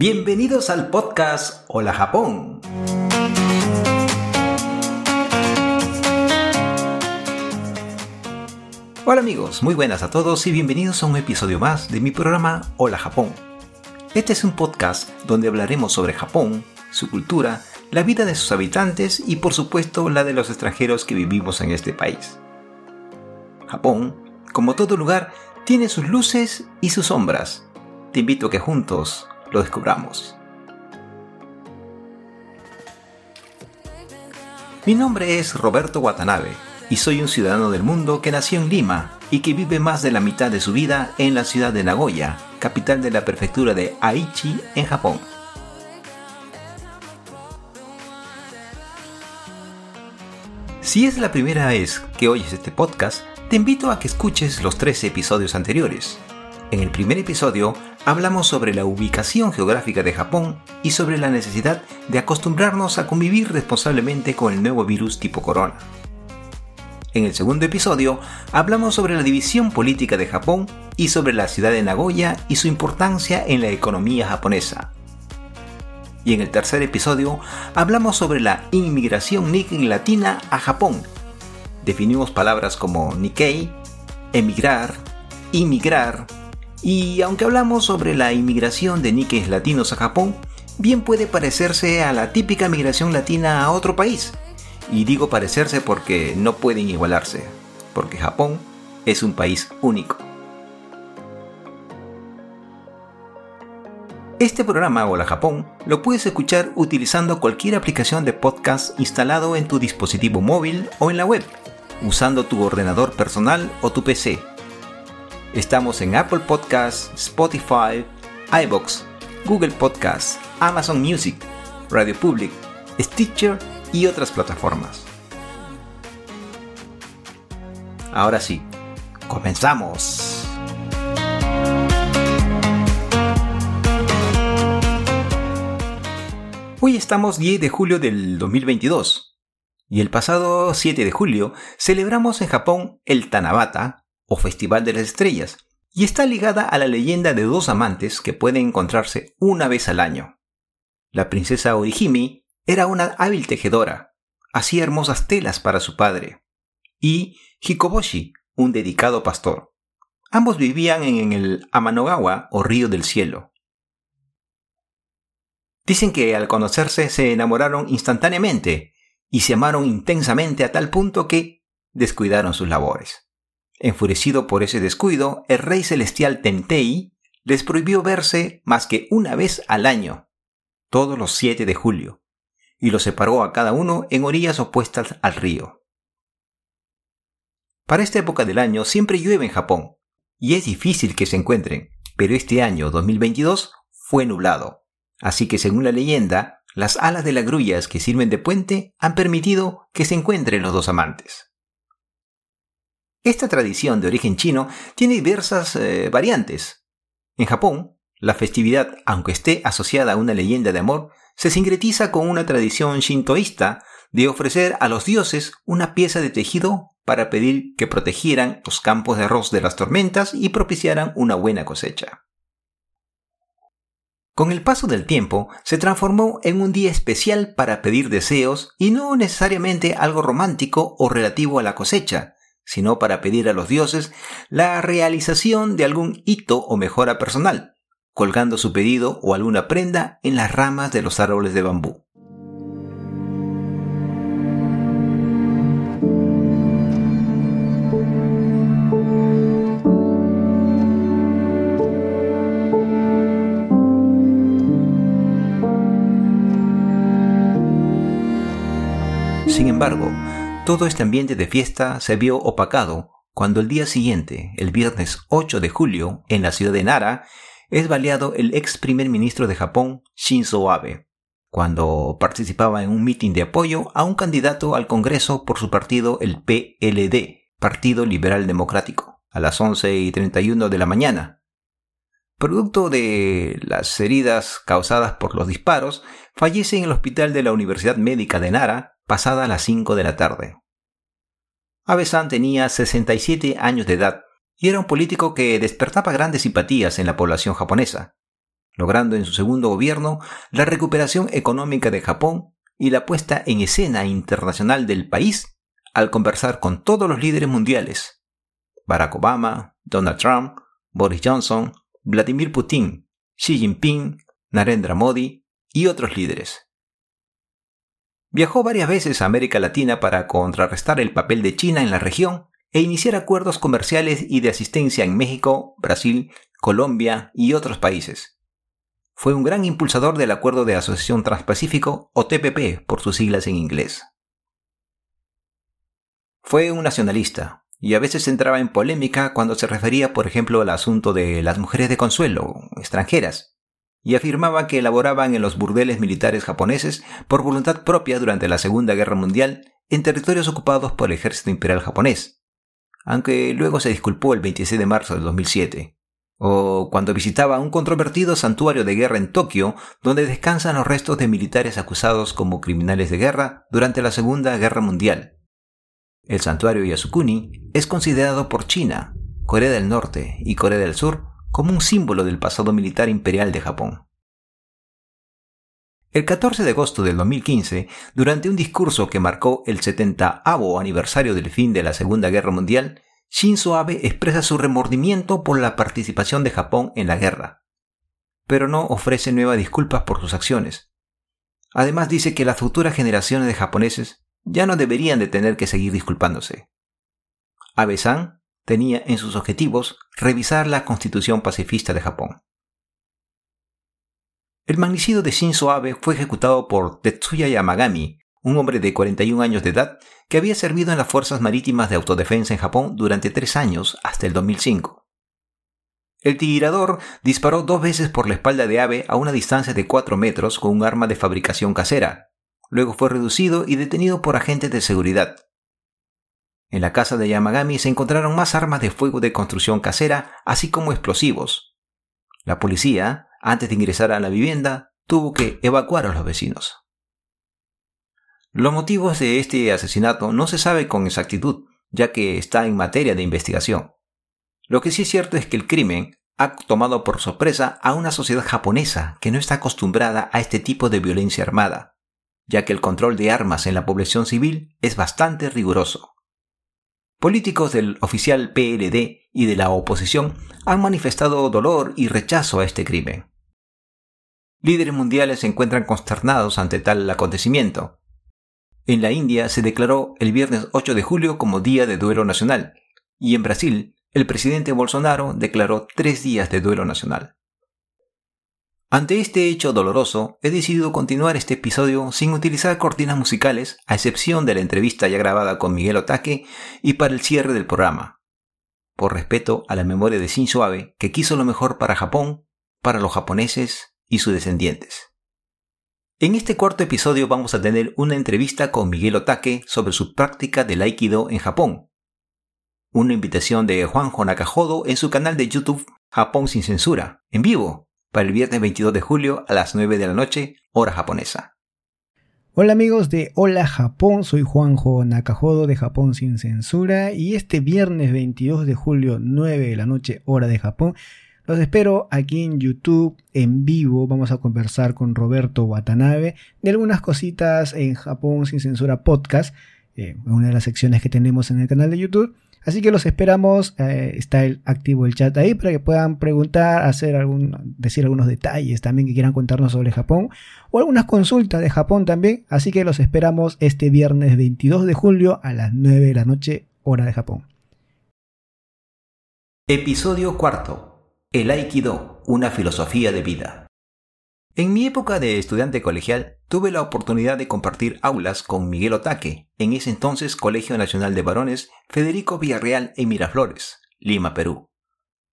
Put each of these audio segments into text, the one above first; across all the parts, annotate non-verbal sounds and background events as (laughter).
Bienvenidos al podcast Hola Japón. Hola amigos, muy buenas a todos y bienvenidos a un episodio más de mi programa Hola Japón. Este es un podcast donde hablaremos sobre Japón, su cultura, la vida de sus habitantes y por supuesto la de los extranjeros que vivimos en este país. Japón, como todo lugar, tiene sus luces y sus sombras. Te invito a que juntos lo descubramos. Mi nombre es Roberto Watanabe y soy un ciudadano del mundo que nació en Lima y que vive más de la mitad de su vida en la ciudad de Nagoya, capital de la prefectura de Aichi, en Japón. Si es la primera vez que oyes este podcast, te invito a que escuches los tres episodios anteriores. En el primer episodio hablamos sobre la ubicación geográfica de Japón y sobre la necesidad de acostumbrarnos a convivir responsablemente con el nuevo virus tipo corona. En el segundo episodio hablamos sobre la división política de Japón y sobre la ciudad de Nagoya y su importancia en la economía japonesa. Y en el tercer episodio hablamos sobre la inmigración Nikkei latina a Japón. Definimos palabras como Nikkei, emigrar, inmigrar, y aunque hablamos sobre la inmigración de niques latinos a Japón, bien puede parecerse a la típica migración latina a otro país. Y digo parecerse porque no pueden igualarse, porque Japón es un país único. Este programa Hola Japón lo puedes escuchar utilizando cualquier aplicación de podcast instalado en tu dispositivo móvil o en la web, usando tu ordenador personal o tu PC Estamos en Apple Podcasts, Spotify, iBox, Google Podcasts, Amazon Music, Radio Public, Stitcher y otras plataformas. Ahora sí, comenzamos. Hoy estamos 10 de julio del 2022 y el pasado 7 de julio celebramos en Japón el Tanabata o Festival de las Estrellas, y está ligada a la leyenda de dos amantes que pueden encontrarse una vez al año. La princesa Orihime era una hábil tejedora, hacía hermosas telas para su padre, y Hikoboshi, un dedicado pastor. Ambos vivían en el Amanogawa o Río del Cielo. Dicen que al conocerse se enamoraron instantáneamente y se amaron intensamente a tal punto que descuidaron sus labores. Enfurecido por ese descuido, el rey celestial Tentei les prohibió verse más que una vez al año, todos los 7 de julio, y los separó a cada uno en orillas opuestas al río. Para esta época del año siempre llueve en Japón, y es difícil que se encuentren, pero este año 2022 fue nublado, así que según la leyenda, las alas de las grullas que sirven de puente han permitido que se encuentren los dos amantes. Esta tradición de origen chino tiene diversas eh, variantes. En Japón, la festividad, aunque esté asociada a una leyenda de amor, se sincretiza con una tradición shintoísta de ofrecer a los dioses una pieza de tejido para pedir que protegieran los campos de arroz de las tormentas y propiciaran una buena cosecha. Con el paso del tiempo, se transformó en un día especial para pedir deseos y no necesariamente algo romántico o relativo a la cosecha, sino para pedir a los dioses la realización de algún hito o mejora personal, colgando su pedido o alguna prenda en las ramas de los árboles de bambú. Sin embargo, todo este ambiente de fiesta se vio opacado cuando el día siguiente, el viernes 8 de julio, en la ciudad de Nara, es baleado el ex primer ministro de Japón, Shinzo Abe, cuando participaba en un mitin de apoyo a un candidato al Congreso por su partido, el PLD, Partido Liberal Democrático, a las 11 y 31 de la mañana. Producto de las heridas causadas por los disparos, fallece en el hospital de la Universidad Médica de Nara pasada las 5 de la tarde. Abe-san tenía 67 años de edad y era un político que despertaba grandes simpatías en la población japonesa. logrando en su segundo gobierno la recuperación económica de Japón y la puesta en escena internacional del país al conversar con todos los líderes mundiales, Barack Obama, Donald Trump, Boris Johnson, Vladimir Putin, Xi Jinping, Narendra Modi y otros líderes. Viajó varias veces a América Latina para contrarrestar el papel de China en la región e iniciar acuerdos comerciales y de asistencia en México, Brasil, Colombia y otros países. Fue un gran impulsador del Acuerdo de Asociación Transpacífico o TPP por sus siglas en inglés. Fue un nacionalista y a veces entraba en polémica cuando se refería, por ejemplo, al asunto de las mujeres de consuelo, extranjeras, y afirmaba que elaboraban en los burdeles militares japoneses por voluntad propia durante la Segunda Guerra Mundial en territorios ocupados por el ejército imperial japonés, aunque luego se disculpó el 26 de marzo de 2007, o cuando visitaba un controvertido santuario de guerra en Tokio donde descansan los restos de militares acusados como criminales de guerra durante la Segunda Guerra Mundial. El santuario Yasukuni es considerado por China, Corea del Norte y Corea del Sur como un símbolo del pasado militar imperial de Japón. El 14 de agosto del 2015, durante un discurso que marcó el 70 aniversario del fin de la Segunda Guerra Mundial, Shinzo Abe expresa su remordimiento por la participación de Japón en la guerra, pero no ofrece nuevas disculpas por sus acciones. Además dice que las futuras generaciones de japoneses ya no deberían de tener que seguir disculpándose. Abe-san tenía en sus objetivos revisar la constitución pacifista de Japón. El magnicidio de Shinzo Abe fue ejecutado por Tetsuya Yamagami, un hombre de 41 años de edad que había servido en las Fuerzas Marítimas de Autodefensa en Japón durante tres años hasta el 2005. El tirador disparó dos veces por la espalda de Abe a una distancia de 4 metros con un arma de fabricación casera. Luego fue reducido y detenido por agentes de seguridad. En la casa de Yamagami se encontraron más armas de fuego de construcción casera, así como explosivos. La policía, antes de ingresar a la vivienda, tuvo que evacuar a los vecinos. Los motivos de este asesinato no se sabe con exactitud, ya que está en materia de investigación. Lo que sí es cierto es que el crimen ha tomado por sorpresa a una sociedad japonesa que no está acostumbrada a este tipo de violencia armada, ya que el control de armas en la población civil es bastante riguroso. Políticos del oficial PLD y de la oposición han manifestado dolor y rechazo a este crimen. Líderes mundiales se encuentran consternados ante tal acontecimiento. En la India se declaró el viernes 8 de julio como Día de Duelo Nacional, y en Brasil el presidente Bolsonaro declaró tres días de duelo nacional. Ante este hecho doloroso, he decidido continuar este episodio sin utilizar cortinas musicales, a excepción de la entrevista ya grabada con Miguel Otaque y para el cierre del programa. Por respeto a la memoria de Shinzo Abe, que quiso lo mejor para Japón, para los japoneses y sus descendientes. En este cuarto episodio vamos a tener una entrevista con Miguel Otaque sobre su práctica del Aikido en Japón. Una invitación de Juanjo Nakajodo en su canal de YouTube Japón sin censura, en vivo, para el viernes 22 de julio a las 9 de la noche, hora japonesa. Hola amigos de Hola Japón, soy Juanjo Nakajodo de Japón sin censura y este viernes 22 de julio 9 de la noche hora de Japón los espero aquí en YouTube en vivo. Vamos a conversar con Roberto Watanabe de algunas cositas en Japón sin censura podcast, eh, una de las secciones que tenemos en el canal de YouTube. Así que los esperamos, eh, está el, activo el chat ahí para que puedan preguntar, hacer algún, decir algunos detalles también que quieran contarnos sobre Japón o algunas consultas de Japón también. Así que los esperamos este viernes 22 de julio a las 9 de la noche, hora de Japón. Episodio cuarto. El Aikido, una filosofía de vida. En mi época de estudiante colegial, tuve la oportunidad de compartir aulas con Miguel Otaque, en ese entonces Colegio Nacional de Varones Federico Villarreal en Miraflores, Lima, Perú.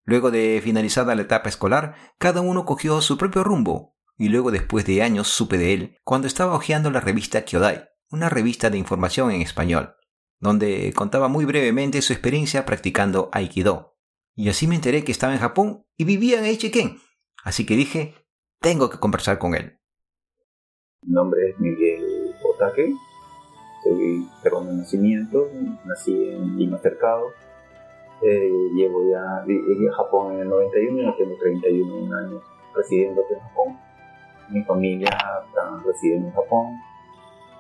Luego de finalizada la etapa escolar, cada uno cogió su propio rumbo, y luego después de años supe de él cuando estaba hojeando la revista Kyodai, una revista de información en español, donde contaba muy brevemente su experiencia practicando Aikido. Y así me enteré que estaba en Japón y vivía en Eichiken. Así que dije, tengo que conversar con él. Mi nombre es Miguel Otake, soy peruano de nacimiento, nací en Lima Cercado. Eh, llevo ya, llegué a Japón en el 91 y tengo 31 años residiendo en Japón. Mi familia está residiendo en Japón.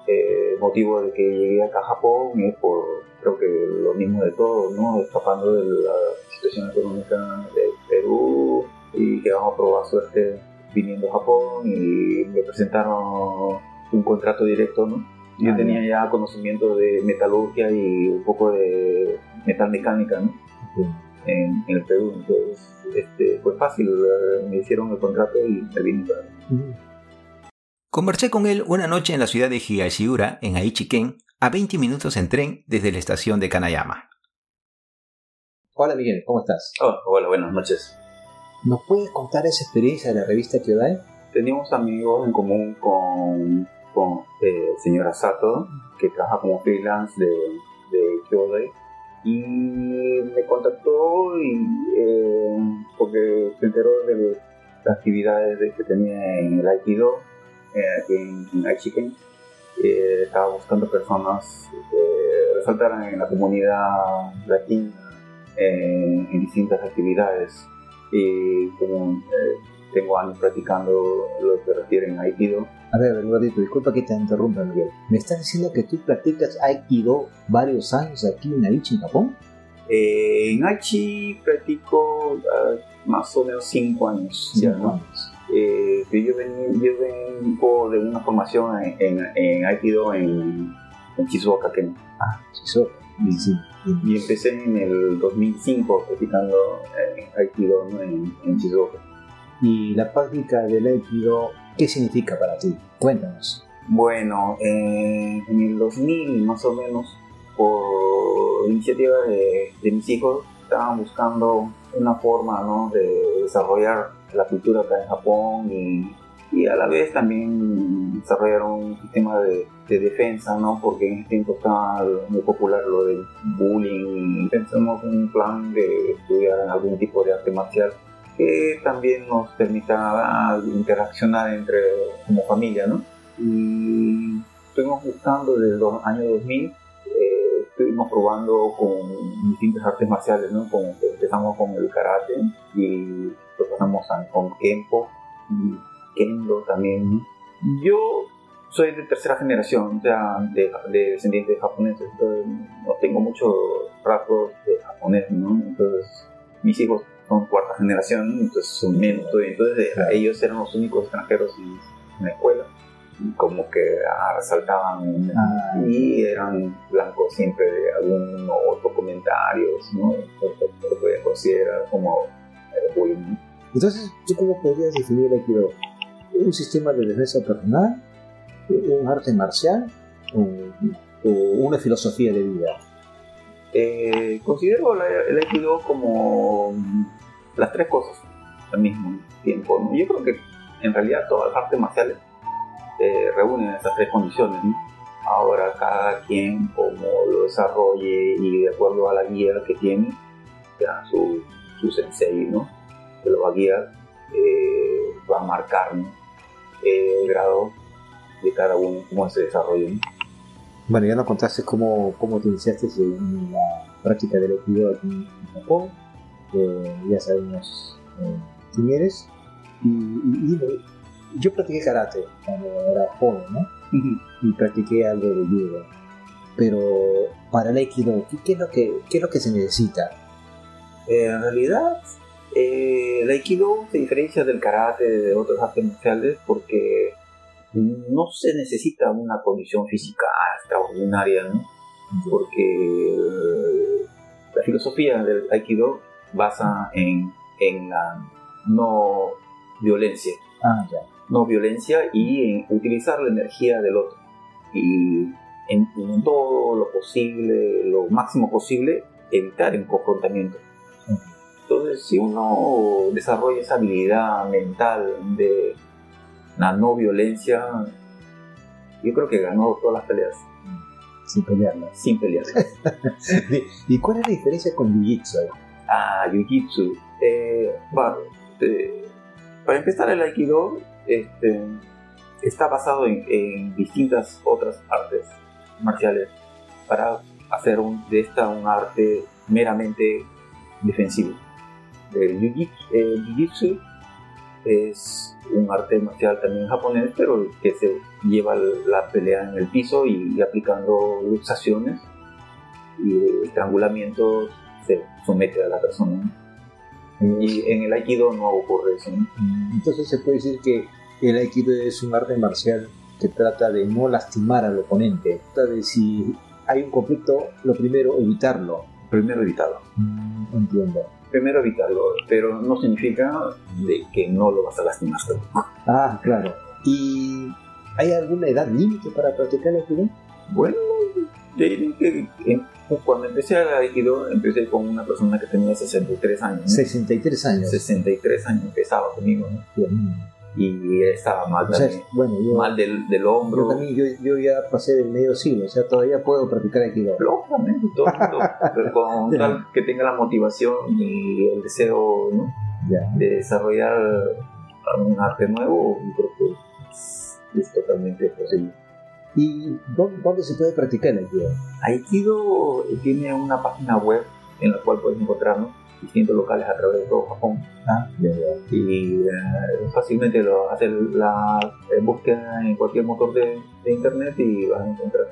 Eh, motivo de que llegué acá a Japón es por, creo que lo mismo de todo, ¿no? Escapando de la situación económica de Perú y que vamos a probar suerte viniendo a Japón y me presentaron un contrato directo, ¿no? Yo Ah, tenía ya conocimiento de metalurgia y un poco de metal mecánica, ¿no? En, en el Perú, entonces este, fue fácil, me hicieron el contrato y me vine para Conversé con él una noche en la ciudad de Higashiura, en Aichiken, a 20 minutos en tren desde la estación de Kanayama. Hola Miguel, ¿cómo estás? Oh, hola, buenas noches. ¿Nos puedes contar esa experiencia de la revista Kyodai? Teníamos amigos en común con, con eh, señora Sato, que trabaja como freelance de, de Kyodai, y me contactó y, eh, porque se enteró de las actividades de- que tenía en el Aikido, eh, aquí en, en Aichiken. Eh, estaba buscando personas que resaltaran en la comunidad latina eh, en distintas actividades. Y como eh, tengo años practicando lo que refiere a Aikido. A ver, Eduardito, disculpa que te interrumpa, Miguel. ¿Me estás diciendo que tú practicas Aikido varios años aquí en Aichi, en Japón? Eh, en Aichi practico ah, más o menos 5 años. ya, Cinco ¿no? años. Eh, yo, ven- yo vengo de una formación en, en, en Aikido en, en Shizuoka, Kenia. Ah, Shizuoka. Sí, sí. Bien. Y empecé en el 2005 practicando eh, Aikido ¿no? en, en Shizuoka. Y la práctica del Aikido, ¿qué significa para ti? Cuéntanos. Bueno, eh, en el 2000 más o menos, por iniciativa de, de mis hijos, estaban buscando una forma ¿no? de desarrollar la cultura acá en Japón y, y a la vez también desarrollar un sistema de, de defensa, ¿no? porque en ese tiempo estaba muy popular lo del bullying pensamos en un plan de estudiar algún tipo de arte marcial que también nos permita interaccionar entre como familia, ¿no? y estuvimos buscando desde el año 2000 eh, estuvimos probando con distintas artes marciales ¿no? Que empezamos con el karate y lo pasamos con kempo y kendo también yo soy de tercera generación o sea de, de descendientes japoneses entonces no tengo muchos rasgos de japonés ¿no? entonces mis hijos son cuarta generación entonces son menos entonces eh, ellos eran los únicos extranjeros en, la escuela y como que ah, resaltaban Ah. y eran blancos siempre de algún otro comentario, ¿no? Entonces, lo podían considerar como eh, bullying. Entonces, ¿tú cómo podrías definir el Aikido? ¿Un sistema de defensa personal? ¿Un arte marcial? ¿O, una filosofía de vida? Eh, considero el Aikido como las tres cosas al mismo tiempo. Yo creo que en realidad todas las artes marciales eh, reúnen esas tres condiciones. Ahora cada quien como lo desarrolle y de acuerdo a la guía que tiene, ya su, su sensei, ¿no? que lo va a guiar, eh, va a marcar ¿no? El grado de cada uno, cómo se desarrolla. ¿no? Bueno, ya nos contaste cómo, cómo te iniciaste en la práctica del Aikido aquí en Japón. Eh, ya sabemos eh, quién eres. Y, y- y yo practiqué karate cuando era joven, ¿no? Y practiqué algo de judo. Pero para el Aikido, ¿qué, qué es, lo que, qué es lo que se necesita? Eh, en realidad, eh, el Aikido se diferencia del karate de otras artes marciales porque no se necesita una condición física extraordinaria, ¿no? Porque eh, la filosofía del Aikido basa en, en la no violencia, Ah, ya. no violencia y en utilizar la energía del otro. Y en, en todo lo posible, lo máximo posible, evitar el confrontamiento. Entonces, si uno desarrolla esa habilidad mental de la no violencia, yo creo que ganó todas las peleas Sin pelearla. sin pelear. (laughs) ¿Y cuál es la diferencia con Jiu-Jitsu? Ah, Jiu-Jitsu. Eh, eh, para empezar, el Aikido este, está basado en, en distintas otras artes marciales para hacer un- de esta un arte meramente defensivo. El Jiu-Jitsu, el Jiu-Jitsu es un arte marcial también japonés, pero que se lleva la pelea en el piso y, aplicando luxaciones y estrangulamientos se somete a la persona. Y en el aikido no ocurre eso. Entonces se puede decir que el aikido es un arte marcial que trata de no lastimar al oponente, trata de si hay un conflicto, lo primero evitarlo. Primero evitarlo. Mm, entiendo. Primero evitarlo, pero no significa de que no lo vas a lastimar Ah, claro. ¿Y hay alguna edad límite para practicar el aikido? Bueno, yo diría que cuando empecé a Aikido, empecé con una persona que tenía 63 años. 63 años. 63 años empezaba conmigo, ¿no? Y estaba mal, bueno, yo, mal del, del, hombro. Yo también, yo, yo, ya pasé del medio siglo, o sea, todavía puedo practicar Aikido. Lógicamente, todo (laughs) pero con tal que tenga la motivación y el deseo ¿no? de desarrollar un arte nuevo, yo creo que es totalmente posible. ¿Y dónde, se puede practicar el Aikido? Aikido tiene una página web en la cual puedes encontrarnos distintos locales a través de todo Japón. Ah, Y eh, fácilmente lo haces la eh, búsqueda en cualquier motor de, internet y vas a encontrar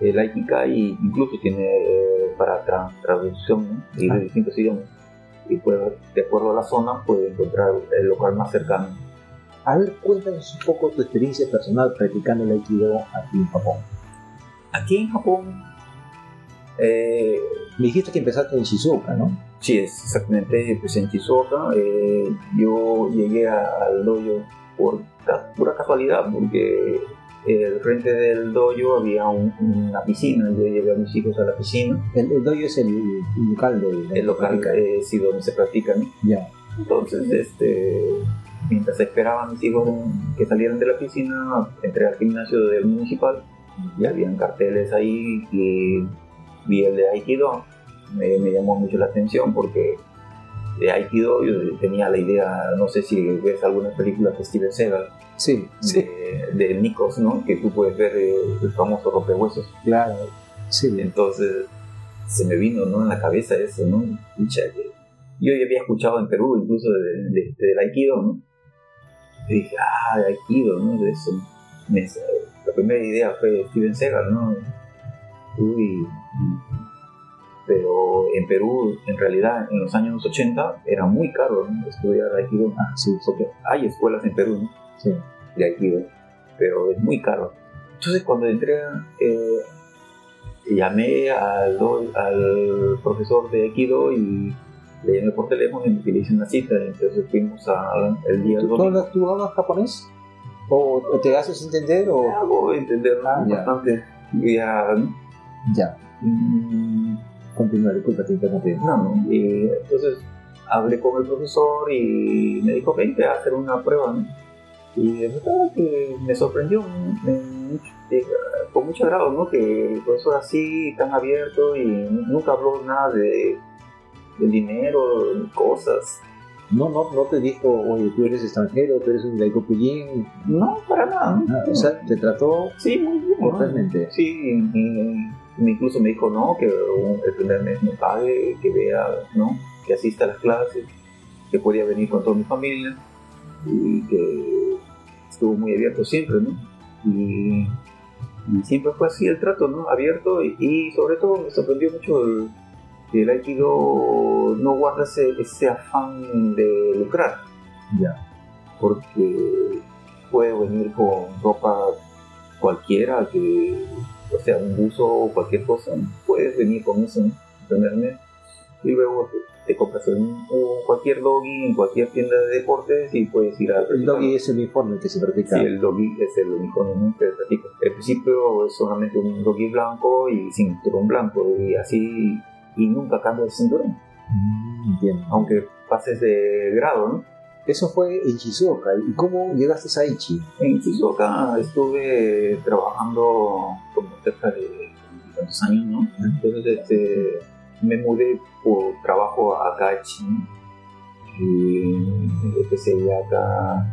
el Aikika y incluso tiene eh, para traducción y de ah. distintos idiomas. Y pues, de acuerdo a la zona, puedes encontrar el local más cercano a ver, cuéntanos un poco tu experiencia personal practicando el Aikido aquí en Japón. Aquí en Japón, eh, me dijiste que empezaste en Shizuoka, ¿no? Sí, exactamente, empecé en Shizuoka. Eh, yo llegué al dojo por pura casualidad, porque el frente del dojo había una piscina, yo llevé a mis hijos a la piscina. El, el dojo es el, local de, El local, eh, sí, donde se practica, ¿no? Ya. Entonces, este mientras esperaba a mis hijos que salieran de la piscina, entré al gimnasio del municipal y habían carteles ahí y vi el de Aikido. Me, llamó mucho la atención porque de Aikido yo tenía la idea, no sé si ves algunas películas de Steven Seagal. Sí, de, de Nikos, ¿no? Que tú puedes ver el, famoso rompehuesos. Claro, sí. Entonces se me vino ¿no? en la cabeza eso, ¿no? Yo ya había escuchado en Perú incluso de, de, del Aikido, ¿no? Y dije, ah, de Aikido, ¿no? De eso. la primera idea fue Steven Seagal, ¿no? Uy, pero en Perú, en realidad, en los años 80 era muy caro ¿no? estudiar Aikido. Ah, sí. Porque hay escuelas en Perú ¿no? sí. de Aikido, pero es muy caro. Entonces, cuando entré, eh, llamé al, al profesor de Aikido y le llamé por teléfono y me hice una cita. Entonces fuimos a, el día ¿Tú, domingo. ¿Tú hablas japonés? ¿O, te haces entender? O... Hago entender ah, bastante. Ya. Ya. Mm, Disculpa, te interrumpí. No, no. Y entonces hablé con el profesor y me dijo, vente a hacer una prueba, ¿no? Y de verdad que me sorprendió con mucho agrado, ¿no? Que el profesor así, tan abierto y nunca habló nada de de dinero, cosas. No, no, no te dijo, oye, tú eres extranjero, tú eres un Daikokujin. No, para nada. Ah, o sea, te trató sí, muy bien. Totalmente. Sí, incluso me dijo, no, que el primer mes me pague, que vea, ¿no? Que asista a las clases, que podía venir con toda mi familia y que estuvo muy abierto siempre, ¿no? Y, siempre fue así el trato, ¿no? Abierto y, y sobre todo me sorprendió mucho el el aikido no guarda ese, afán de lucrar. Ya. Porque puede venir con ropa cualquiera, que, o sea, un buzo o cualquier cosa, puedes venir con eso, tenerme, y luego te, compras un, cualquier doggy en cualquier tienda de deportes y puedes ir a El doggy es el uniforme que se practica. Sí, el doggy es el uniforme que se practica. Al principio es solamente un doggy blanco y cinturón blanco, y así y nunca cambia el cinturón. Mm, entiendo. Aunque pases de grado, ¿no? Eso fue en Shizuoka. ¿Y cómo llegaste a Aichi? En Shizuoka estuve trabajando como cerca de tantos años, ¿no? Entonces este, me mudé por trabajo acá a Aichi y empecé ya acá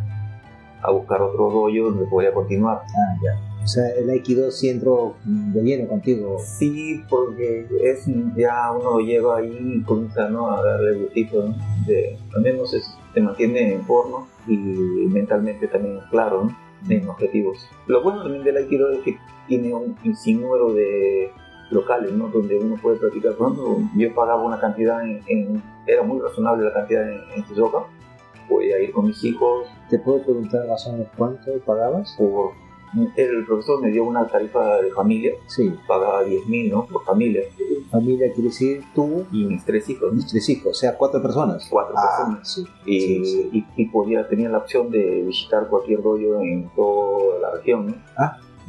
a buscar otro dojo donde podía continuar. Ah, ya. O sea, el Aikido sí entró de lleno contigo. Sí, porque es ya uno lleva ahí y comienza ¿no? a darle gustito, ¿no? De, al menos es te mantiene en forma y mentalmente también claro, ¿no? En objetivos. Lo bueno también del Aikido es que tiene un, sinnúmero de locales, ¿no? Donde uno puede practicar. Cuando yo pagaba una cantidad en, en- era muy razonable la cantidad en, en Shizuoka, podía ir con mis hijos, ¿Te puedo preguntar más o menos cuánto pagabas? por... El profesor me dio una tarifa de familia, Sí, pagaba 10.000, ¿no? Por familia. familia quiere decir tú Y mis tres hijos, ¿no? y tres hijos, o sea, cuatro personas. Cuatro Ah, personas. sí. y, Sí, sí. y- y podía, tenía la opción de visitar cualquier dojo en toda la región, ¿no?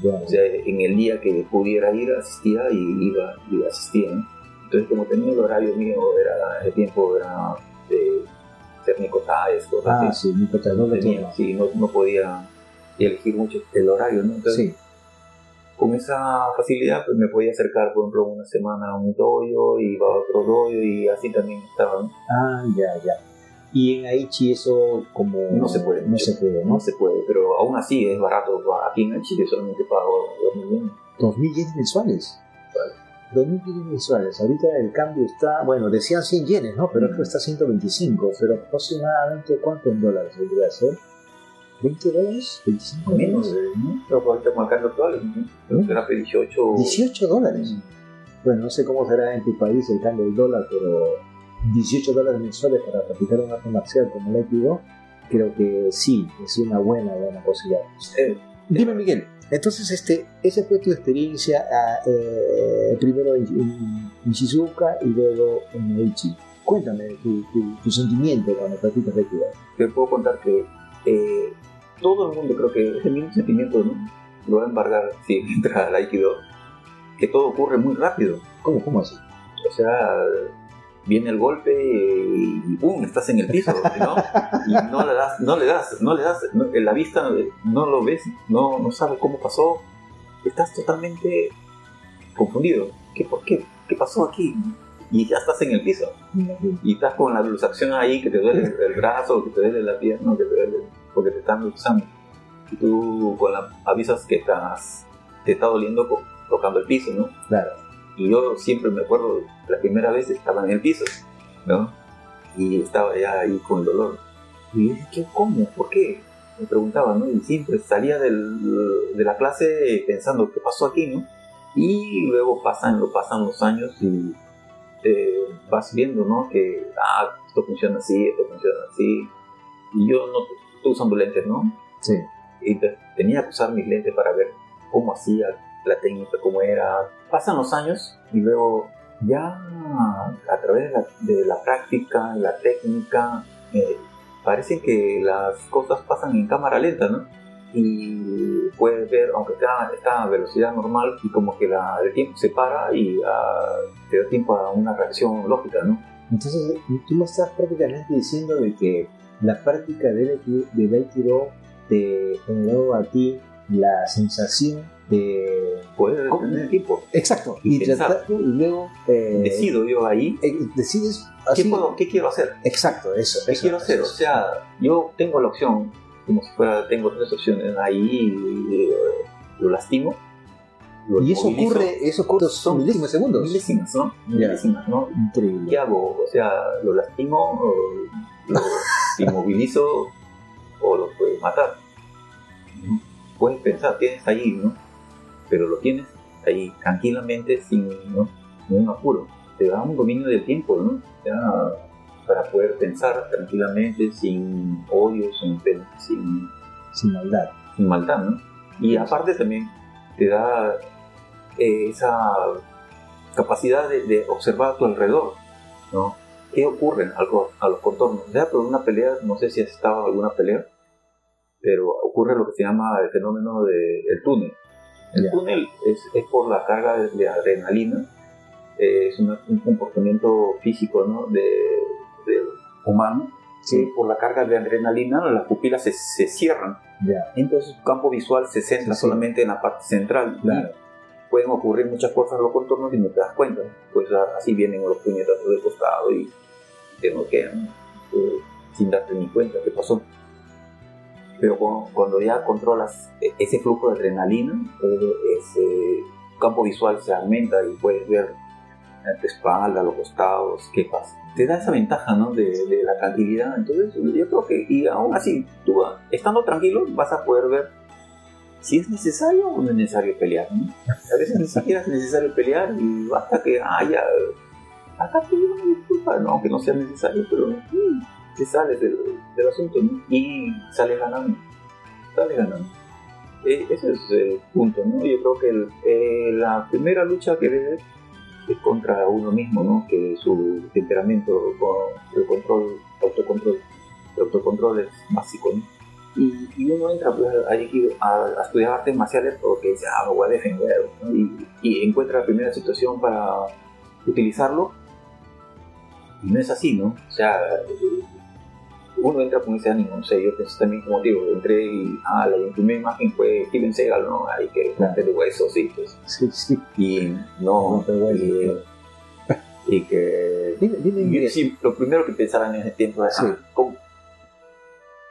Ya, O sea, en el día que pudiera ir, asistía y iba y asistía, ¿no? Entonces, como tenía el horario mío, era, el tiempo era de hacer nicotales, cosas Ah, así. sí, mi pata, doble Tenía, sí, no, no podía elegir mucho el horario, ¿no? Entonces, Sí, con esa facilidad, pues me podía acercar, por ejemplo, una semana a un dojo, y iba a otro dojo, y así también estaba, ¿no? ah, ya, ya. Y en Aichi eso como... No se puede No se puede, ¿no? No se puede, pero aún así es barato. Aquí en Chile solamente pago 2 millones. Dos mil yenes mensuales. Dos mil yenes mensuales. Ahorita el cambio está, bueno, decían 100 yenes, ¿no? Pero Mm. que está 125. Pero aproximadamente, ¿cuánto en dólares debería ser? ¿20 dólares? ¿25 Menos, dólares? ¿no? Pero ahorita cambio actual, ¿no? Pero será 18. 18 dólares. Bueno, no sé cómo será en tu país el cambio del dólar, pero 18 dólares mensuales para practicar un arte marcial como el Aikido, creo que sí, es una buena, buena posibilidad. Eh, Dime, Miguel, entonces este, esa fue tu experiencia ah, eh, primero en, en- en Shizuoka y luego en Aichi. Cuéntame tu, tu, tu sentimiento cuando practicas Aikido. te puedo contar que eh, todo el mundo creo que ese mismo sentimiento ¿no? lo va a embargar si (laughs) entra al Aikido, que todo ocurre muy rápido. ¿Cómo, cómo así? O sea, viene el golpe y ¡pum! estás en el piso, ¿no? Y no le das, no le das, no le das, no- en la vista no lo ves, no, no sabes cómo pasó, estás totalmente confundido. ¿Qué, ¿Por qué? ¿Qué pasó aquí? Y ya estás en el piso. Y estás con la luxación ahí, que te duele el brazo, que te duele la pierna, que te duele, porque te están luxando. Y tú con la, avisas que estás, te está doliendo tocando el piso, ¿no? Claro. Y yo siempre me acuerdo, la primera vez estaba en el piso, ¿no? Y estaba ya ahí con dolor. Y yo dije, ¿qué, ¿cómo? ¿Por qué? Me preguntaba, ¿no? Y siempre salía del- de la clase pensando, ¿qué pasó aquí, no? Y luego pasan, lo pasan los años y eh, vas viendo, ¿no? Que, ah, esto funciona así, esto funciona así. Y yo no estoy usando lentes, ¿no? Sí. y te- tenía que usar mis lentes para ver cómo hacía la técnica, cómo era. Pasan los años y luego ya a través de la, de la práctica, la técnica, eh, parece que las cosas pasan en cámara lenta, ¿no? Y puedes ver, aunque está, está a velocidad normal, y como que la, el tiempo se para y ah, te da tiempo a una reacción lógica, ¿no? Entonces, tú me estás prácticamente diciendo de que la práctica del del Aikido te generó a ti la sensación de... Puedes ¿Cómo? tener tiempo. Exacto. Y Y, tratar- y luego... eh, Decido yo ahí, eh, decides ¿qué, así. puedo, ¿qué quiero hacer? Exacto, eso. ¿Qué eso, quiero hacer? O eso. sea, yo tengo la opción, como si fuera, tengo tres opciones ahí, y, eh, lo lastimo. lo Y eso ocurre, eso ocurre son milésimos de segundos. Milésimas, ¿no? Milésimas, ¿no? Increíble. ¿Qué hago? O sea, lo lastimo, o lo inmovilizo, o lo puedo matar. ¿no? Puedes pensar, tienes ahí, ¿no? Pero lo tienes ahí tranquilamente, sin ¿no? ningún apuro. Te da un dominio del tiempo, ¿no? Ya, para poder pensar tranquilamente, sin odio, sin, Sin maldad. sin maldad, ¿no? Y aparte también te da eh, esa capacidad de, de observar a tu alrededor, ¿no? ¿Qué ocurre a los, contornos? Ya, pero una pelea, no sé si has estado en alguna pelea, pero ocurre lo que se llama el fenómeno del túnel. El Ya. túnel es, es por la carga de, de adrenalina, eh, es una- un comportamiento físico ¿no? de, de humano, que por la carga de adrenalina las pupilas se, se cierran Ya. entonces tu campo visual se centra Sí, sí. solamente en la parte central. Claro. Pueden ocurrir muchas cosas en los contornos y no te das cuenta. Pues a- así vienen los puñetazos del costado y te noquean eh, sin darte ni cuenta qué pasó. Pero cu- cuando ya controlas e- ese flujo de adrenalina, eh, ese campo visual se aumenta y puedes ver en tu espalda, los costados, qué pasa. Te da esa ventaja, ¿no? De, de la tranquilidad. Entonces, yo creo que, y aún así, tú estando tranquilo, vas a poder ver si es necesario o no es necesario pelear. ¿no? A veces ni siquiera es necesario pelear y basta que haya. Acá pido una disculpa, no, que no sea necesario, pero mm, te sales del, del asunto ¿no? y sales ganando. Sales ganando. Eh, ese es el punto, ¿no? Yo creo que eh, la primera lucha que debe es contra uno mismo, ¿no? Que su temperamento, con el control, autocontrol, el autocontrol es básico, ¿no? Y, y uno entra pues, a, a, estudiar artes marciales porque dice, ah, me voy a defender, ¿no? y, y, encuentra la primera situación para utilizarlo. Y no es así, ¿no? O sea, uno entra con ese ánimo, no sé, yo pensé también como digo, entré y, ah, la primera imagen fue Steven Seagal, ¿no? Ahí que plante de huesos, sí, pues. Sí, sí. Y no, no y, y, que... Dime, dime, y, sí, lo primero que pensaba en ese tiempo era, Sí. ah, ¿cómo,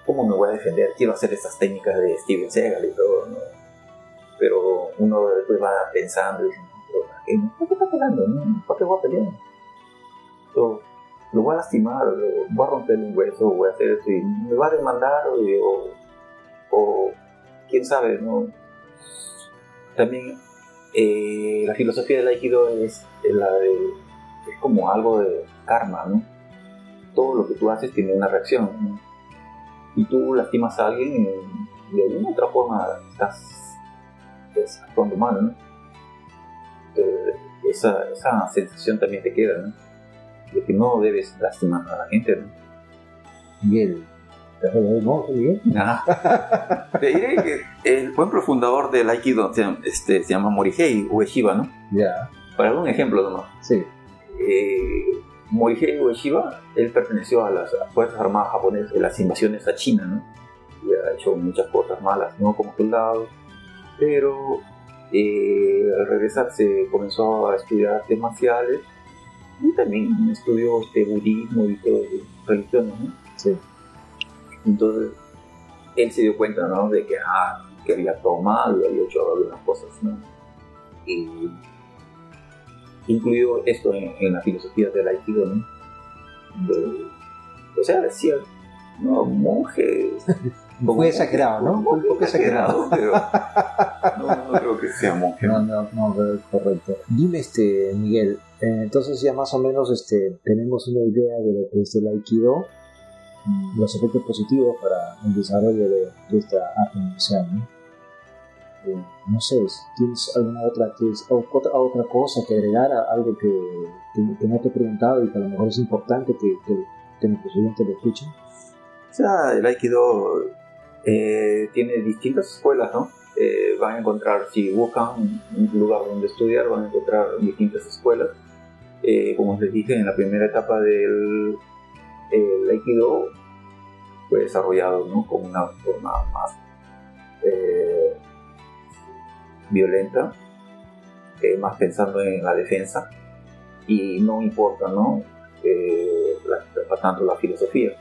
¿cómo me voy a defender? Quiero hacer estas técnicas de Steven Seagal y todo, ¿no? Pero uno después va pensando y dice, no, ¿para qué? ¿Por qué está peleando? ¿Por qué voy a pelear? So, lo voy a lastimar, lo, voy a romper un hueso, voy a hacer esto y me va a demandar o, o quién sabe, ¿no? También eh, la filosofía del Aikido es la de, es como algo de karma, ¿no? Todo lo que tú haces tiene una reacción, ¿no? Y tú lastimas a alguien y de alguna otra forma estás, estás actuando mal, ¿no? Entonces, esa, esa sensación también te queda, ¿no? de que no debes lastimar a la gente. ¿no? Miguel. ¿Te has hablado de monje, Miguel? Ajá. (laughs) Te diré que el buen fundador del Aikido se, este, se llama Morihei Ueshiba, ¿no? Ya. Para dar un ejemplo nomás. Sí. Eh, Morihei Ueshiba, él perteneció a las Fuerzas Armadas japonesas de las invasiones a China, ¿no? Y ha hecho muchas cosas malas, ¿no? Como soldado. Pero eh, al regresar se comenzó a estudiar artes marciales y también estudió este budismo y todo, religiones, ¿no? Sí. Entonces, él se dio cuenta, ¿no? De que, ah, que había mal, había hecho algunas cosas, ¿no? Y incluyó esto en, en la filosofía del Aikido, ¿no? De- o sea, decía, no, monje... Fue exagerado, ¿no? Un poco exagerado, pero no, no creo que sea monje. No, no, no, correcto. Dime, este, Miguel, eh, entonces ya más o menos este, tenemos una idea de lo que es el Aikido, mm, los efectos positivos para el desarrollo de, de esta arte marcial, ¿no? Eh, no sé, ¿tienes alguna otra, que es- o- otra, otra cosa que agregar, a algo que, que, que no te he preguntado y que a lo mejor es importante que, que, que nuestros oyentes lo escuchen? O sea, el Aikido eh, tiene distintas escuelas, ¿no? Eh, van a encontrar, si buscan un lugar donde estudiar, van a encontrar distintas escuelas. Eh, como les dije, en la primera etapa del el Aikido fue desarrollado ¿no? con una forma más eh, violenta, eh, más pensando en la defensa, y no importa, ¿no? Eh, la- tanto la filosofía.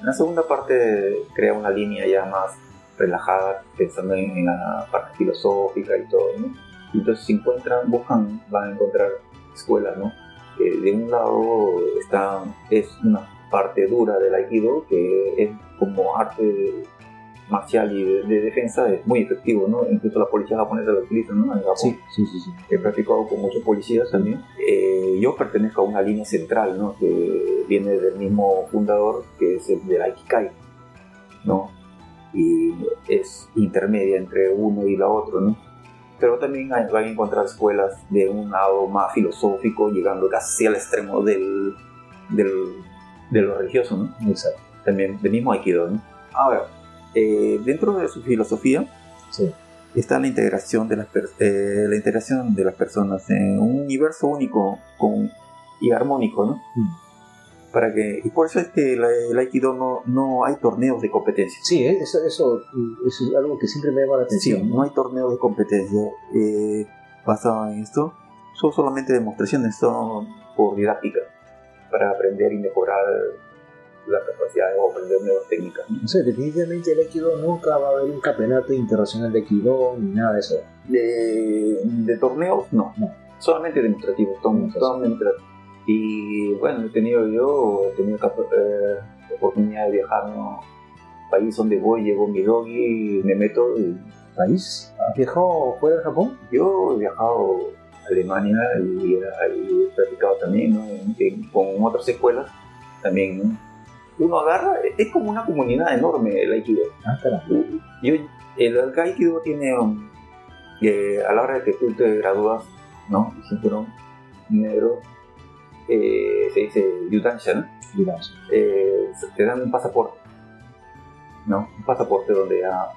En la segunda parte crea una línea ya más relajada, pensando en, en la parte filosófica y todo, ¿no? Entonces si encuentran, buscan, van a encontrar escuelas, ¿no? Eh, de un lado está, es una parte dura del Aikido, que es como arte marcial y de, de defensa, es muy efectivo, ¿no? Incluso la policía japonesa lo utiliza, ¿no? En Japón sí, sí, sí. he practicado con muchos policías también. Eh, yo pertenezco a una línea central, ¿no? Que viene del mismo fundador, que es el del Aikikai, ¿no? Y es intermedia entre uno y la otra, ¿no? Pero también hay- van a encontrar escuelas de un lado más filosófico, llegando casi al extremo del, del, de lo religioso, ¿no? Exacto. También del mismo Aikido, ¿no? Ahora, eh, dentro de su filosofía, Sí. está la integración de las eh, la integración de las personas en un universo único con, y armónico, ¿no? Mm. Para que y por eso es que la- el aikido no, no hay torneos de competencia. Sí, eh, eso, eso, eso es algo que siempre me llama la Sí, atención. no hay torneos de competencia eh, basado en esto. Son solamente demostraciones, son por didáctica para aprender y mejorar la capacidad o aprender nuevas técnicas. ¿no? No sé, definitivamente el Aikido nunca va a haber un campeonato internacional de Aikido ni nada de eso. De, de torneos, no. No. solamente demostrativo, todo, todo demostrativo. Y bueno, he tenido yo, he tenido eh, oportunidad de viajar, ¿no? País donde voy, llevo mi doggy, me meto. y ¿País? ¿Has viajado fuera de Japón? yo he viajado a Alemania y he practicado también, ¿no? En- en- con otras escuelas también, ¿no? Uno agarra, es como una comunidad enorme el Aikido. Ah. Yo, el Aikido tiene, um, eh, a la hora de que tú te gradúas, ¿no? El cinturón negro, eh, se dice Yutansha, ¿no? Digamos. Eh, te dan un pasaporte, ¿no? Un pasaporte donde ya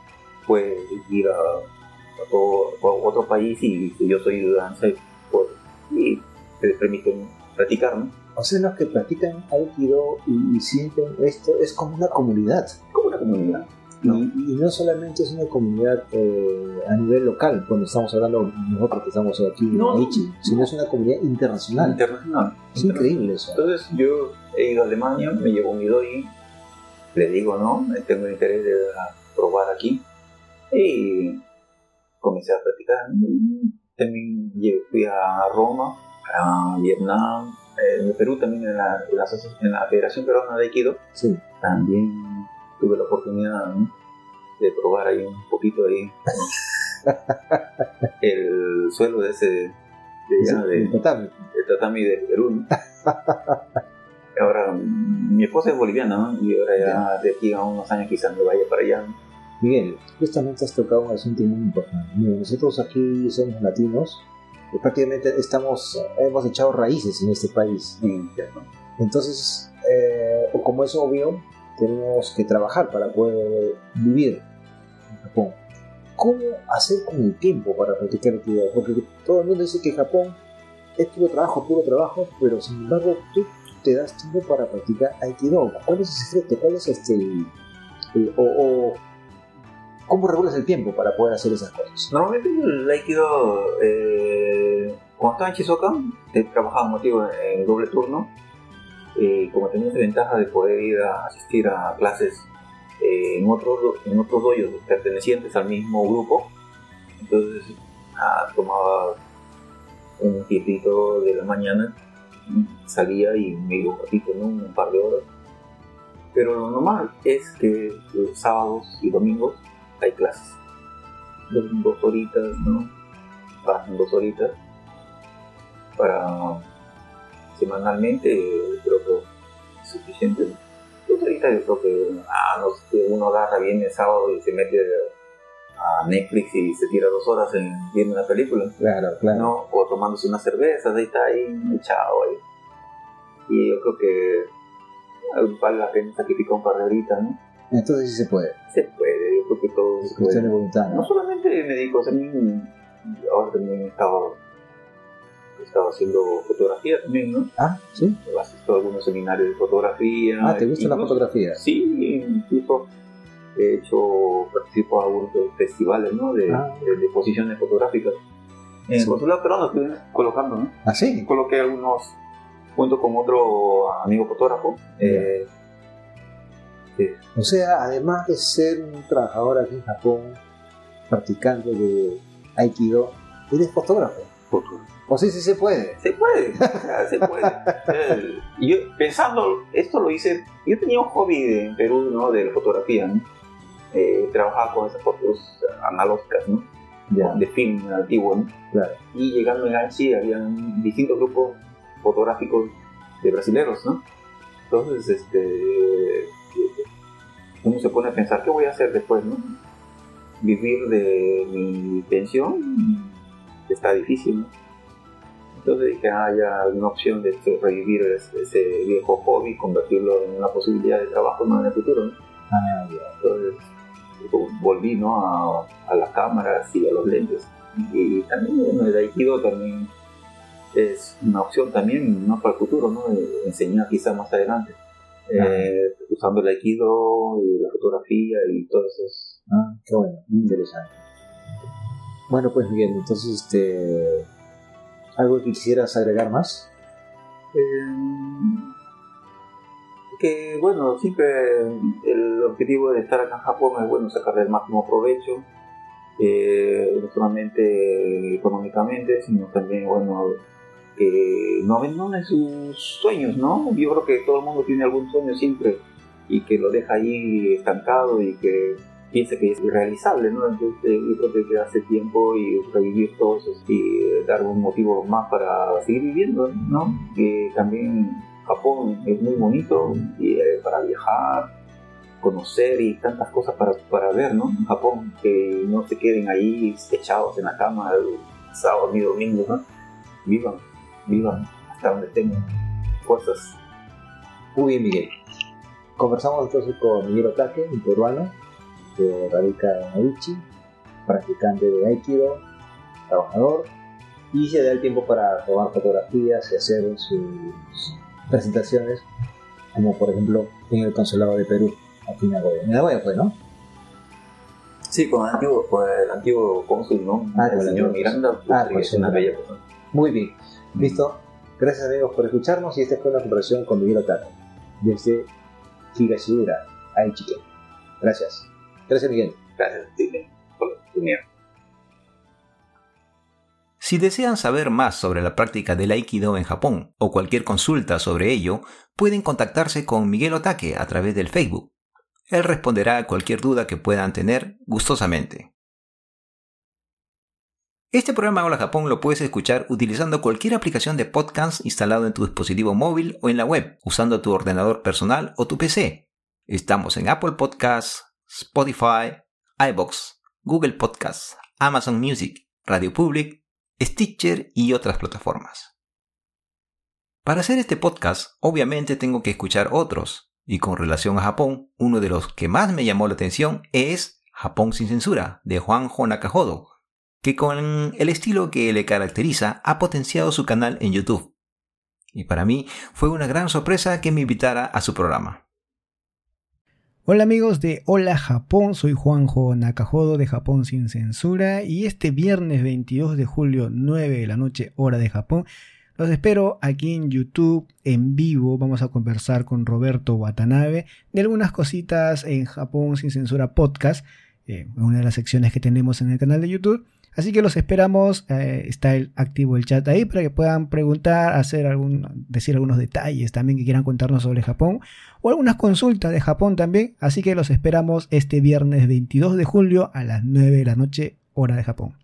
puedes ir a, a todo- a otro país y yo soy Yutansha por- y te permiten practicar, ¿no? O sea, los que practican Aikido y, y sienten esto es como una comunidad. Como una comunidad. ¿no? Y, y no solamente es una comunidad eh, a nivel local, cuando estamos hablando nosotros que estamos aquí No. en Aichi, sino es una comunidad internacional. Internacional. Es increíble eso. Entonces yo he ido a Alemania, me llevo mi doy, le digo, ¿no? Tengo interés de probar aquí. Y comencé a practicar. También fui a Roma, a Vietnam, eh, en Perú también en la, en la asoci- en la Federación Peruana de Aikido. Sí. También tuve la oportunidad ¿no? de probar ahí un poquito ahí (laughs) el suelo de ese de, allá de, El tatami. el tatami de Perú. ¿no? (laughs) ahora, mi esposa es boliviana, ¿no? Y ahora ya de aquí a unos años quizás me vaya para allá. Miguel, justamente has tocado un asunto muy importante. Mira, nosotros aquí somos latinos, prácticamente estamos, hemos echado raíces en este país. Entonces, eh, como es obvio, tenemos que trabajar para poder vivir en Japón. ¿Cómo hacer con el tiempo para practicar actividad? Porque todo el mundo dice que Japón es puro trabajo, puro trabajo, pero sin embargo tú te das tiempo para practicar Aikido. ¿Cuál es el secreto? ¿Cuál es este... el- el- o, o ¿Cómo regulas el tiempo para poder hacer esas cosas? Normalmente el Aikido, eh, cuando estaba en Shizuoka, he trabajado motivo en doble turno. Y como tenía esa ventaja de poder ir a asistir a clases eh, en, otros, en otros doyos pertenecientes al mismo grupo, entonces ah, tomaba un tiempito de la mañana, salía y me iba un ratito, ¿no? un par de horas. Pero lo normal es que los sábados y domingos hay clases. Dos, dos horitas, ¿no? Pasan dos horitas. Para semanalmente, creo que es suficiente. Dos horitas, yo creo que ah, no sé, uno agarra bien el sábado y se mete a Netflix y se tira dos horas en, viendo una película. Claro, claro. ¿no? O tomándose una cerveza, ahí está ahí, echado ahí. Y yo creo que eh, vale la pena sacrificar un par de horitas, ¿no? Entonces sí se puede. Se puede, yo creo que todo Es se puede. de voluntad, No ¿no? solamente médicos, también ahora también estaba, estaba haciendo fotografía también, ¿no? Ah, sí. Asisto a algunos seminarios de fotografía. Ah, ¿te gusta la Incluso- fotografía? Sí, incluso he hecho, participo a algunos festivales, ¿no? De, Ah. de, de exposiciones fotográficas. En el Sí. consulado peruano estoy colocando, ¿no? Ah, sí. coloqué algunos junto con otro amigo fotógrafo. eh, O sea, además de ser un trabajador aquí en Japón, practicante de Aikido, eres fotógrafo. O sí, sí se puede. se puede, se puede. Eh, yo pensando, esto lo hice, yo tenía un hobby en Perú, ¿no? De la fotografía, ¿no? Eh, trabajaba con esas fotos analógicas, ¿no? Ya, De film antiguo, ¿no? claro. Y llegando en Aichi había distintos grupos fotográficos de brasileros, ¿no? Entonces, este, uno se pone a pensar, ¿qué voy a hacer después, no? Vivir de mi pensión está difícil, ¿no? Entonces dije, ah, ya hay una opción de revivir ese, ese viejo hobby, convertirlo en una posibilidad de trabajo en el futuro, ¿no? Ah, ya. Entonces volví ¿no? a, a las cámaras y a los lentes. Y también bueno, el Aikido también es una opción también ¿no? para el futuro, ¿no? De enseñar quizás más adelante. Eh, usando el Aikido y la fotografía y todo eso. Ah, qué bueno, muy interesante. Bueno, pues Miguel, entonces, este, ¿algo que quisieras agregar más? Eh, que bueno, siempre el objetivo de estar acá en Japón es bueno sacarle el máximo provecho. eh, no solamente económicamente, sino también, bueno, que no abandonen sus sueños, ¿no? Yo creo que todo el mundo tiene algún sueño siempre y que lo deja ahí estancado y que piensa que es irrealizable, ¿no? Entonces eh, yo creo que darse tiempo y revivir todo eso y dar un motivo más para seguir viviendo, ¿no? Que también Japón es muy bonito y, eh, para viajar, conocer y tantas cosas para, para ver, ¿no? Japón, que no se queden ahí echados en la cama sábado ni domingo, ¿no? Vivan, vivan hasta donde tengan fuerzas. Muy bien, Miguel. Conversamos entonces con Miguel Otaque, un peruano que radica en Aichi, practicante de Aikido, trabajador, y se da el tiempo para tomar fotografías y hacer sus presentaciones, como por ejemplo en el Consulado de Perú, aquí en Nagoya. En Nagoya fue, ¿no? Sí, con el antiguo, con el antiguo cónsul, ¿no? Ah, el señor Miranda. Ah, con es una bella persona. Muy bien. Listo. Gracias amigos por escucharnos y esta fue una conversación con Miguel Otaque desde Higashiura, Aichi. Gracias. Gracias Miguel. Gracias, Tilly, por la oportunidad. Si desean saber más sobre la práctica del Aikido en Japón o cualquier consulta sobre ello, pueden contactarse con Miguel Otaque a través del Facebook. Él responderá a cualquier duda que puedan tener gustosamente. Este programa Hola Japón lo puedes escuchar utilizando cualquier aplicación de podcast instalado en tu dispositivo móvil o en la web, usando tu ordenador personal o tu PC. Estamos en Apple Podcasts, Spotify, iBox, Google Podcasts, Amazon Music, Radio Public, Stitcher y otras plataformas. Para hacer este podcast, obviamente tengo que escuchar otros, y con relación a Japón, uno de los que más me llamó la atención es Japón sin censura, de Juanjo Nakajodo, que con el estilo que le caracteriza ha potenciado su canal en YouTube. Y para mí fue una gran sorpresa que me invitara a su programa. Hola amigos de Hola Japón, soy Juanjo Nakajodo de Japón sin censura y este viernes 22 de julio 9 de la noche hora de Japón los espero aquí en YouTube en vivo. Vamos a conversar con Roberto Watanabe de algunas cositas en Japón sin censura podcast, eh, una de las secciones que tenemos en el canal de YouTube. Así que los esperamos, eh, está el, activo el chat ahí para que puedan preguntar, hacer algún, decir algunos detalles también que quieran contarnos sobre Japón o algunas consultas de Japón también. Así que los esperamos este viernes 22 de julio a las 9 de la noche hora de Japón.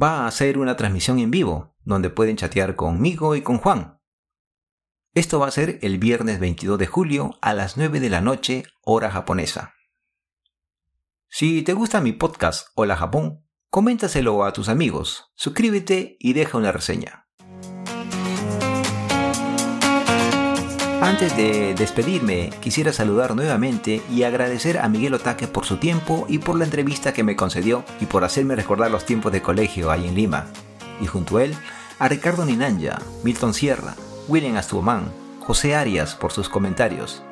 Va a hacer una transmisión en vivo, donde pueden chatear conmigo y con Juan. Esto va a ser el viernes 22 de julio a las 9 de la noche hora japonesa. Si te gusta mi podcast Hola Japón, coméntaselo a tus amigos, suscríbete y deja una reseña. Antes de despedirme, quisiera saludar nuevamente y agradecer a Miguel Otaque por su tiempo y por la entrevista que me concedió y por hacerme recordar los tiempos de colegio ahí en Lima. Y junto a él, a Ricardo Ninanja, Milton Sierra, William Astuomán, José Arias por sus comentarios.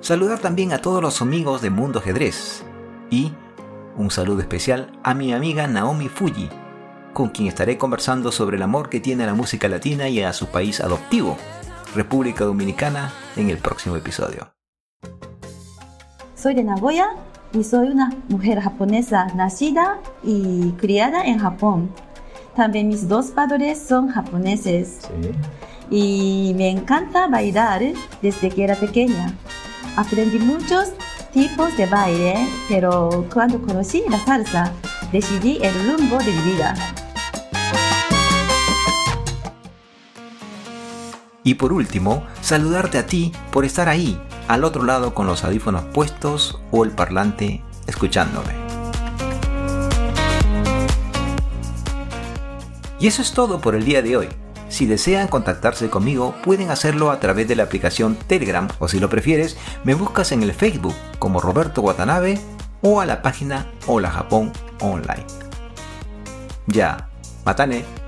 Saludar también a todos los amigos de Mundo Ajedrez y un saludo especial a mi amiga Naomi Fuji, con quien estaré conversando sobre el amor que tiene a la música latina y a su país adoptivo, República Dominicana, en el próximo episodio. Soy de Nagoya y soy una mujer japonesa nacida y criada en Japón. También mis dos padres son japoneses y me encanta bailar desde que era pequeña. Aprendí muchos tipos de baile, pero cuando conocí la salsa, decidí el rumbo de mi vida. Y por último, saludarte a ti por estar ahí, al otro lado con los audífonos puestos o el parlante escuchándome. Y eso es todo por el día de hoy. Si desean contactarse conmigo, pueden hacerlo a través de la aplicación Telegram o si lo prefieres, me buscas en el Facebook como Roberto Watanabe o a la página Hola Japón Online. Ya, matane.